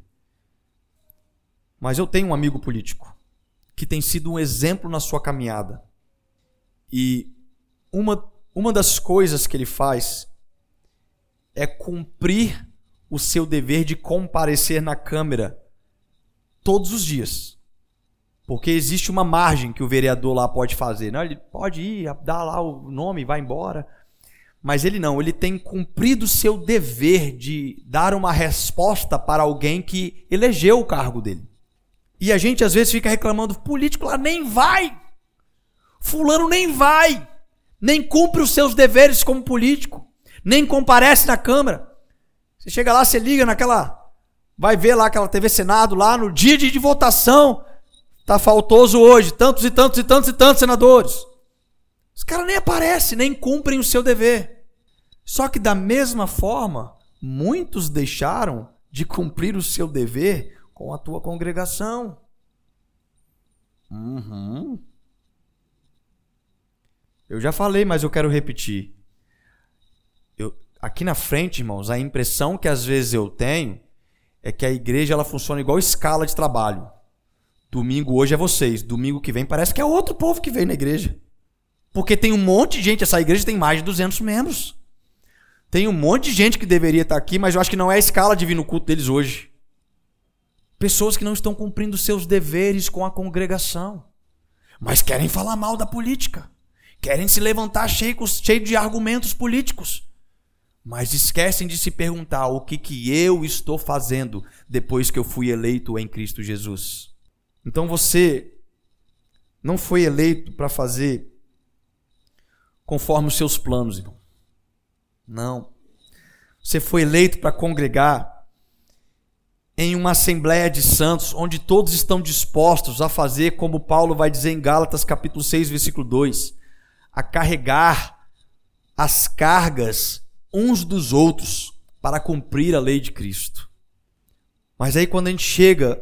Mas eu tenho um amigo político que tem sido um exemplo na sua caminhada. E uma, uma das coisas que ele faz é cumprir o seu dever de comparecer na Câmara todos os dias. Porque existe uma margem que o vereador lá pode fazer. Não, ele pode ir, dar lá o nome vai embora. Mas ele não, ele tem cumprido o seu dever de dar uma resposta para alguém que elegeu o cargo dele. E a gente às vezes fica reclamando, político lá nem vai. Fulano nem vai. Nem cumpre os seus deveres como político. Nem comparece na Câmara. Você chega lá, você liga naquela. Vai ver lá aquela TV Senado lá no dia de votação. Tá faltoso hoje, tantos e tantos e tantos e tantos senadores. Os caras nem aparecem, nem cumprem o seu dever. Só que da mesma forma, muitos deixaram de cumprir o seu dever com a tua congregação. Uhum. Eu já falei, mas eu quero repetir. Eu, aqui na frente, irmãos, a impressão que às vezes eu tenho é que a igreja ela funciona igual escala de trabalho. Domingo hoje é vocês, domingo que vem parece que é outro povo que veio na igreja. Porque tem um monte de gente, essa igreja tem mais de 200 membros. Tem um monte de gente que deveria estar aqui, mas eu acho que não é a escala de vir no culto deles hoje. Pessoas que não estão cumprindo seus deveres com a congregação, mas querem falar mal da política. Querem se levantar cheio, cheio de argumentos políticos. Mas esquecem de se perguntar o que, que eu estou fazendo depois que eu fui eleito em Cristo Jesus. Então você não foi eleito para fazer conforme os seus planos, irmão. Não. Você foi eleito para congregar em uma assembleia de santos, onde todos estão dispostos a fazer como Paulo vai dizer em Gálatas capítulo 6, versículo 2, a carregar as cargas uns dos outros para cumprir a lei de Cristo. Mas aí quando a gente chega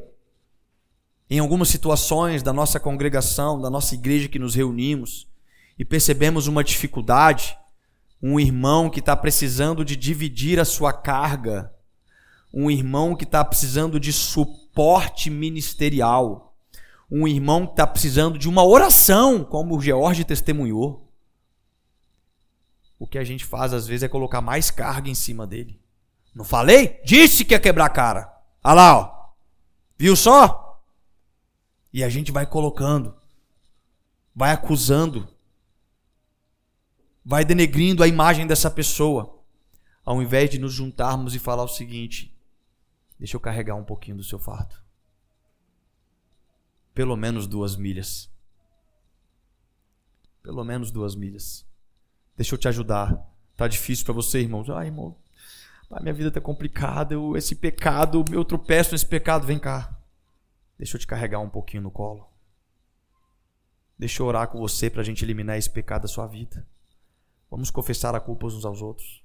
em algumas situações da nossa congregação, da nossa igreja que nos reunimos, e percebemos uma dificuldade, um irmão que está precisando de dividir a sua carga, um irmão que está precisando de suporte ministerial, um irmão que está precisando de uma oração, como o George testemunhou. O que a gente faz às vezes é colocar mais carga em cima dele. Não falei? Disse que ia quebrar a cara. Olha lá, ó. Viu só? E a gente vai colocando, vai acusando, vai denegrindo a imagem dessa pessoa, ao invés de nos juntarmos e falar o seguinte: deixa eu carregar um pouquinho do seu fardo. Pelo menos duas milhas. Pelo menos duas milhas. Deixa eu te ajudar. Tá difícil para você, irmão. Ai, irmão, minha vida tá complicada. Eu, esse pecado, eu tropeço nesse pecado. Vem cá. Deixa eu te carregar um pouquinho no colo. Deixa eu orar com você para a gente eliminar esse pecado da sua vida. Vamos confessar a culpa uns aos outros.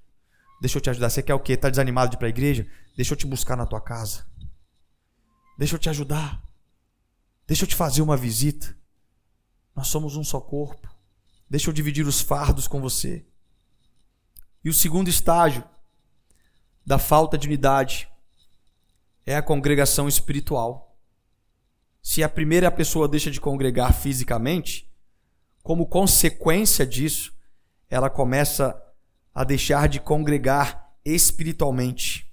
Deixa eu te ajudar. Você quer o quê? Tá desanimado de ir para a igreja? Deixa eu te buscar na tua casa. Deixa eu te ajudar. Deixa eu te fazer uma visita. Nós somos um só corpo. Deixa eu dividir os fardos com você. E o segundo estágio da falta de unidade é a congregação espiritual. Se a primeira pessoa deixa de congregar fisicamente, como consequência disso, ela começa a deixar de congregar espiritualmente.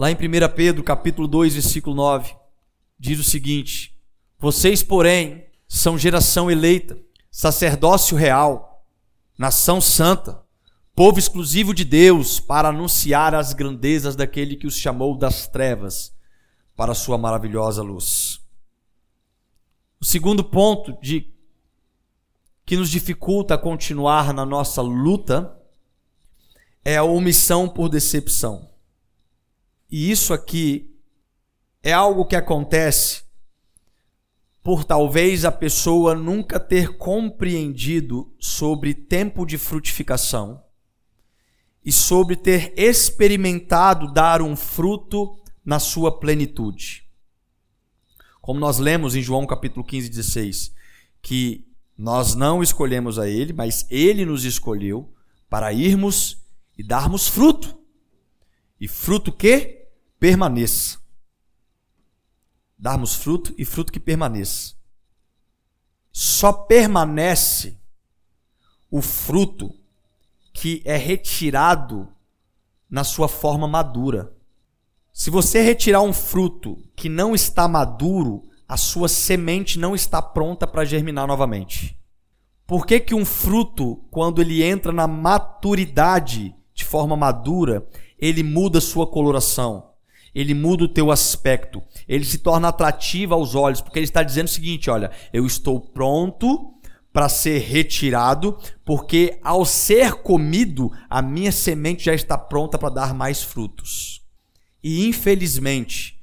Lá em 1 Pedro, capítulo 2, versículo 9, diz o seguinte: Vocês, porém, são geração eleita, sacerdócio real, nação santa, povo exclusivo de Deus, para anunciar as grandezas daquele que os chamou das trevas para a sua maravilhosa luz. O segundo ponto de que nos dificulta continuar na nossa luta é a omissão por decepção. E isso aqui é algo que acontece por talvez a pessoa nunca ter compreendido sobre tempo de frutificação e sobre ter experimentado dar um fruto na sua plenitude. Como nós lemos em João capítulo 15, 16, que nós não escolhemos a Ele, mas Ele nos escolheu para irmos e darmos fruto. E fruto que permaneça. Darmos fruto e fruto que permaneça. Só permanece o fruto que é retirado na sua forma madura. Se você retirar um fruto que não está maduro, a sua semente não está pronta para germinar novamente. Por que, que um fruto, quando ele entra na maturidade de forma madura, ele muda sua coloração? Ele muda o teu aspecto, ele se torna atrativo aos olhos, porque ele está dizendo o seguinte: olha, eu estou pronto para ser retirado, porque ao ser comido, a minha semente já está pronta para dar mais frutos. E infelizmente,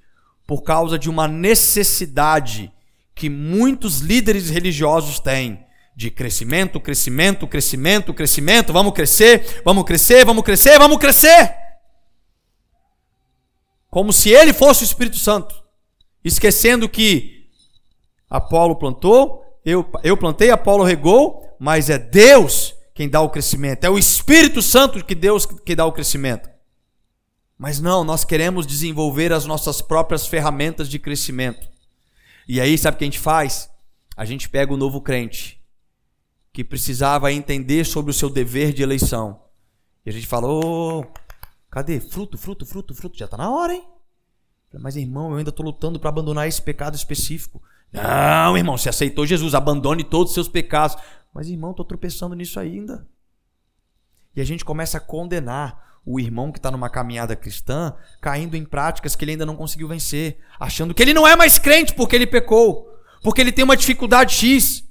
por causa de uma necessidade que muitos líderes religiosos têm de crescimento, crescimento, crescimento, crescimento, vamos crescer, vamos crescer, vamos crescer, vamos crescer. Como se ele fosse o Espírito Santo, esquecendo que Apolo plantou, eu, eu plantei, Apolo regou, mas é Deus quem dá o crescimento, é o Espírito Santo que Deus que dá o crescimento. Mas não, nós queremos desenvolver as nossas próprias ferramentas de crescimento. E aí, sabe o que a gente faz? A gente pega o novo crente, que precisava entender sobre o seu dever de eleição. E a gente fala: oh, cadê? Fruto, fruto, fruto, fruto. Já está na hora, hein? Mas, irmão, eu ainda estou lutando para abandonar esse pecado específico. Não, irmão, você aceitou Jesus, abandone todos os seus pecados. Mas, irmão, estou tropeçando nisso ainda. E a gente começa a condenar o irmão que está numa caminhada cristã caindo em práticas que ele ainda não conseguiu vencer, achando que ele não é mais crente porque ele pecou, porque ele tem uma dificuldade X.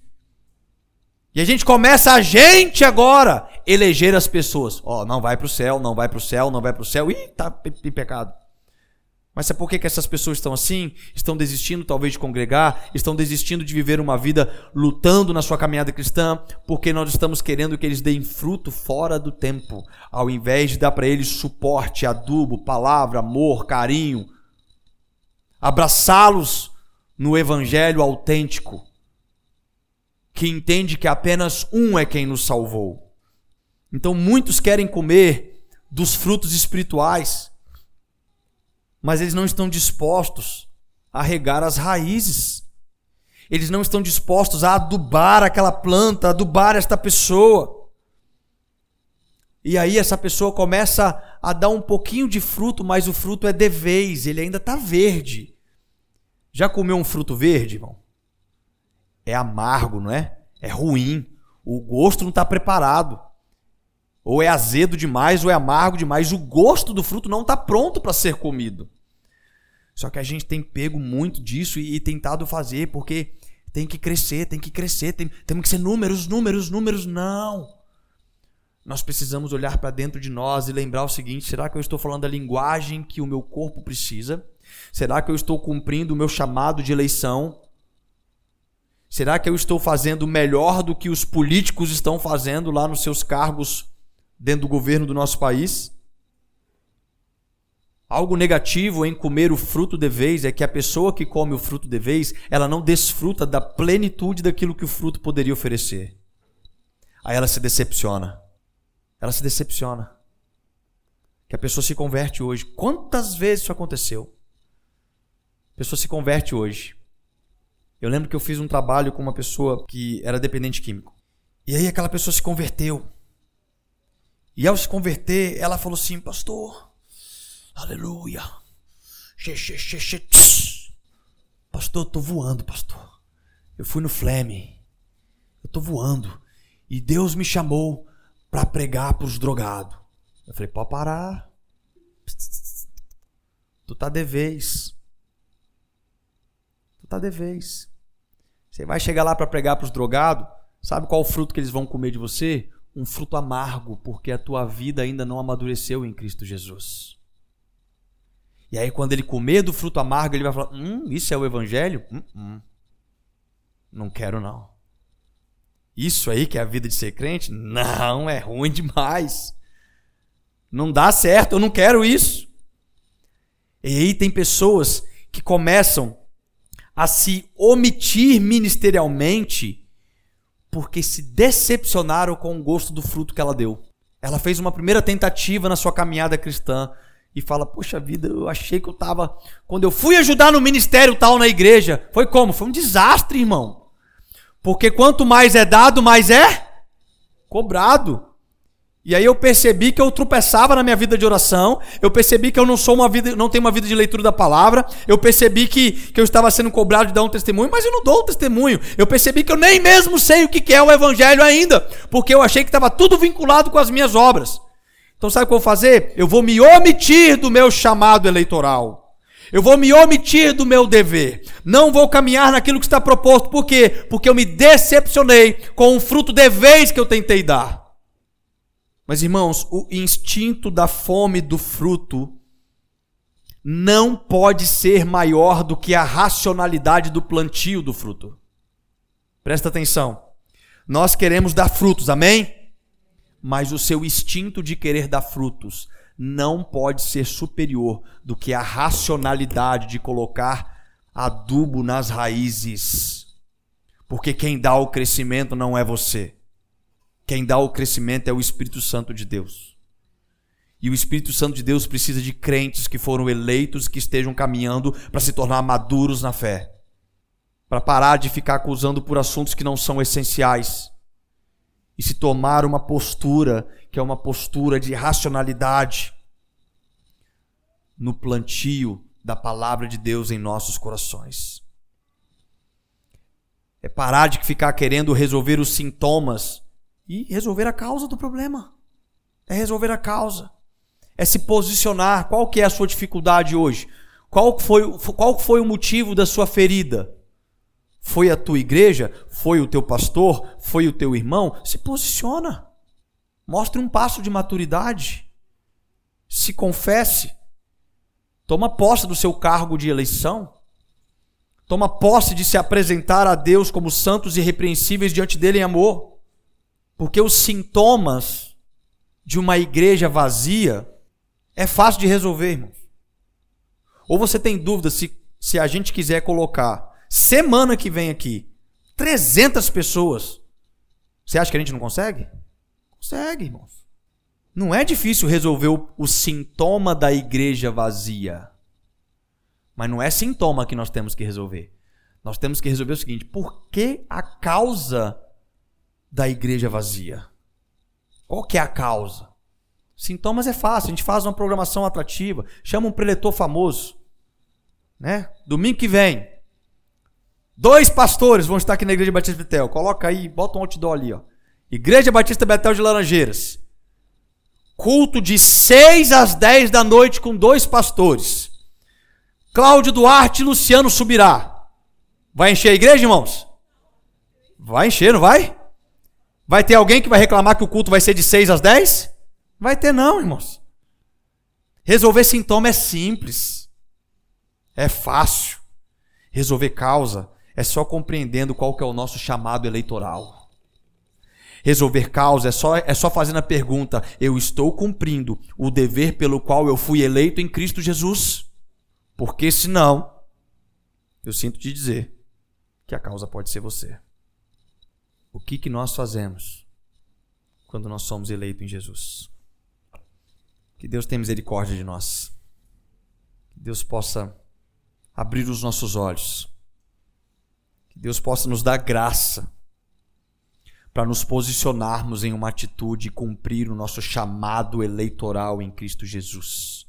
E a gente começa a gente agora eleger as pessoas. Ó, oh, não vai para o céu, não vai para o céu, não vai para o céu. Ih, tá em pecado. Mas sabe por que, que essas pessoas estão assim? Estão desistindo talvez de congregar, estão desistindo de viver uma vida lutando na sua caminhada cristã, porque nós estamos querendo que eles deem fruto fora do tempo, ao invés de dar para eles suporte, adubo, palavra, amor, carinho, abraçá-los no evangelho autêntico, que entende que apenas um é quem nos salvou. Então muitos querem comer dos frutos espirituais mas eles não estão dispostos a regar as raízes. Eles não estão dispostos a adubar aquela planta, adubar esta pessoa. E aí essa pessoa começa a dar um pouquinho de fruto, mas o fruto é de vez, ele ainda está verde. Já comeu um fruto verde, irmão? É amargo, não é? É ruim. O gosto não está preparado. Ou é azedo demais, ou é amargo demais. O gosto do fruto não está pronto para ser comido. Só que a gente tem pego muito disso e, e tentado fazer, porque tem que crescer, tem que crescer, tem, temos que ser números, números, números. Não! Nós precisamos olhar para dentro de nós e lembrar o seguinte: será que eu estou falando a linguagem que o meu corpo precisa? Será que eu estou cumprindo o meu chamado de eleição? Será que eu estou fazendo melhor do que os políticos estão fazendo lá nos seus cargos dentro do governo do nosso país? Algo negativo em comer o fruto de vez é que a pessoa que come o fruto de vez, ela não desfruta da plenitude daquilo que o fruto poderia oferecer. Aí ela se decepciona. Ela se decepciona. Que a pessoa se converte hoje. Quantas vezes isso aconteceu? A pessoa se converte hoje. Eu lembro que eu fiz um trabalho com uma pessoa que era dependente químico. E aí aquela pessoa se converteu. E ao se converter, ela falou assim: Pastor, aleluia. Pastor, eu tô voando, pastor. Eu fui no Fleme. Eu tô voando. E Deus me chamou para pregar para os drogados. Eu falei: Pode parar. Tu tá de vez. Tu tá de vez. Você vai chegar lá para pregar para os drogados Sabe qual o fruto que eles vão comer de você? Um fruto amargo, porque a tua vida ainda não amadureceu em Cristo Jesus. E aí, quando ele comer do fruto amargo, ele vai falar: Hum, isso é o Evangelho? Hum, hum. Não quero, não. Isso aí que é a vida de ser crente? Não, é ruim demais. Não dá certo, eu não quero isso. E aí tem pessoas que começam a se omitir ministerialmente porque se decepcionaram com o gosto do fruto que ela deu. Ela fez uma primeira tentativa na sua caminhada cristã e fala: Poxa vida, eu achei que eu estava. Quando eu fui ajudar no ministério tal na igreja, foi como? Foi um desastre, irmão. Porque quanto mais é dado, mais é cobrado. E aí eu percebi que eu tropeçava na minha vida de oração, eu percebi que eu não sou uma vida, não tenho uma vida de leitura da palavra, eu percebi que, que eu estava sendo cobrado de dar um testemunho, mas eu não dou um testemunho. Eu percebi que eu nem mesmo sei o que é o evangelho ainda, porque eu achei que estava tudo vinculado com as minhas obras. Então sabe o que eu vou fazer? Eu vou me omitir do meu chamado eleitoral. Eu vou me omitir do meu dever. Não vou caminhar naquilo que está proposto. Por quê? Porque eu me decepcionei com o fruto de vez que eu tentei dar. Mas irmãos, o instinto da fome do fruto não pode ser maior do que a racionalidade do plantio do fruto. Presta atenção. Nós queremos dar frutos, amém? Mas o seu instinto de querer dar frutos não pode ser superior do que a racionalidade de colocar adubo nas raízes. Porque quem dá o crescimento não é você. Quem dá o crescimento é o Espírito Santo de Deus. E o Espírito Santo de Deus precisa de crentes que foram eleitos, que estejam caminhando para se tornar maduros na fé. Para parar de ficar acusando por assuntos que não são essenciais. E se tomar uma postura que é uma postura de racionalidade no plantio da palavra de Deus em nossos corações. É parar de ficar querendo resolver os sintomas e resolver a causa do problema. É resolver a causa. É se posicionar. Qual que é a sua dificuldade hoje? Qual foi, qual foi o motivo da sua ferida? Foi a tua igreja? Foi o teu pastor? Foi o teu irmão? Se posiciona. Mostre um passo de maturidade. Se confesse. Toma posse do seu cargo de eleição. Toma posse de se apresentar a Deus como santos e irrepreensíveis diante dele em amor. Porque os sintomas de uma igreja vazia é fácil de resolver, irmãos. Ou você tem dúvida se, se a gente quiser colocar semana que vem aqui 300 pessoas, você acha que a gente não consegue? Consegue, irmãos. Não é difícil resolver o, o sintoma da igreja vazia. Mas não é sintoma que nós temos que resolver. Nós temos que resolver o seguinte: por que a causa da igreja vazia? Qual que é a causa? Sintomas é fácil, a gente faz uma programação atrativa, chama um preletor famoso, né? Domingo que vem, dois pastores vão estar aqui na Igreja Batista Betel. Coloca aí, bota um outdoor ali, ó. Igreja Batista Betel de Laranjeiras. Culto de 6 às 10 da noite com dois pastores. Cláudio Duarte e Luciano Subirá. Vai encher a igreja, irmãos? Vai encher, não vai? Vai ter alguém que vai reclamar que o culto vai ser de 6 às 10? Vai ter não, irmãos. Resolver sintoma é simples. É fácil. Resolver causa é só compreendendo qual que é o nosso chamado eleitoral. resolver causa, é só, é só fazendo a pergunta: eu estou cumprindo o dever pelo qual eu fui eleito em Cristo Jesus? Porque senão, eu sinto te dizer que a causa pode ser você. O que, que nós fazemos quando nós somos eleitos em Jesus? Que Deus tenha misericórdia de nós. Que Deus possa abrir os nossos olhos. Que Deus possa nos dar graça para nos posicionarmos em uma atitude e cumprir o nosso chamado eleitoral em Cristo Jesus.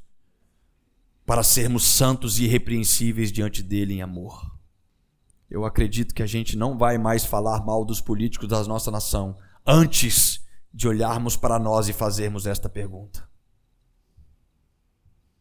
Para sermos santos e irrepreensíveis diante dele em amor. Eu acredito que a gente não vai mais falar mal dos políticos da nossa nação antes de olharmos para nós e fazermos esta pergunta.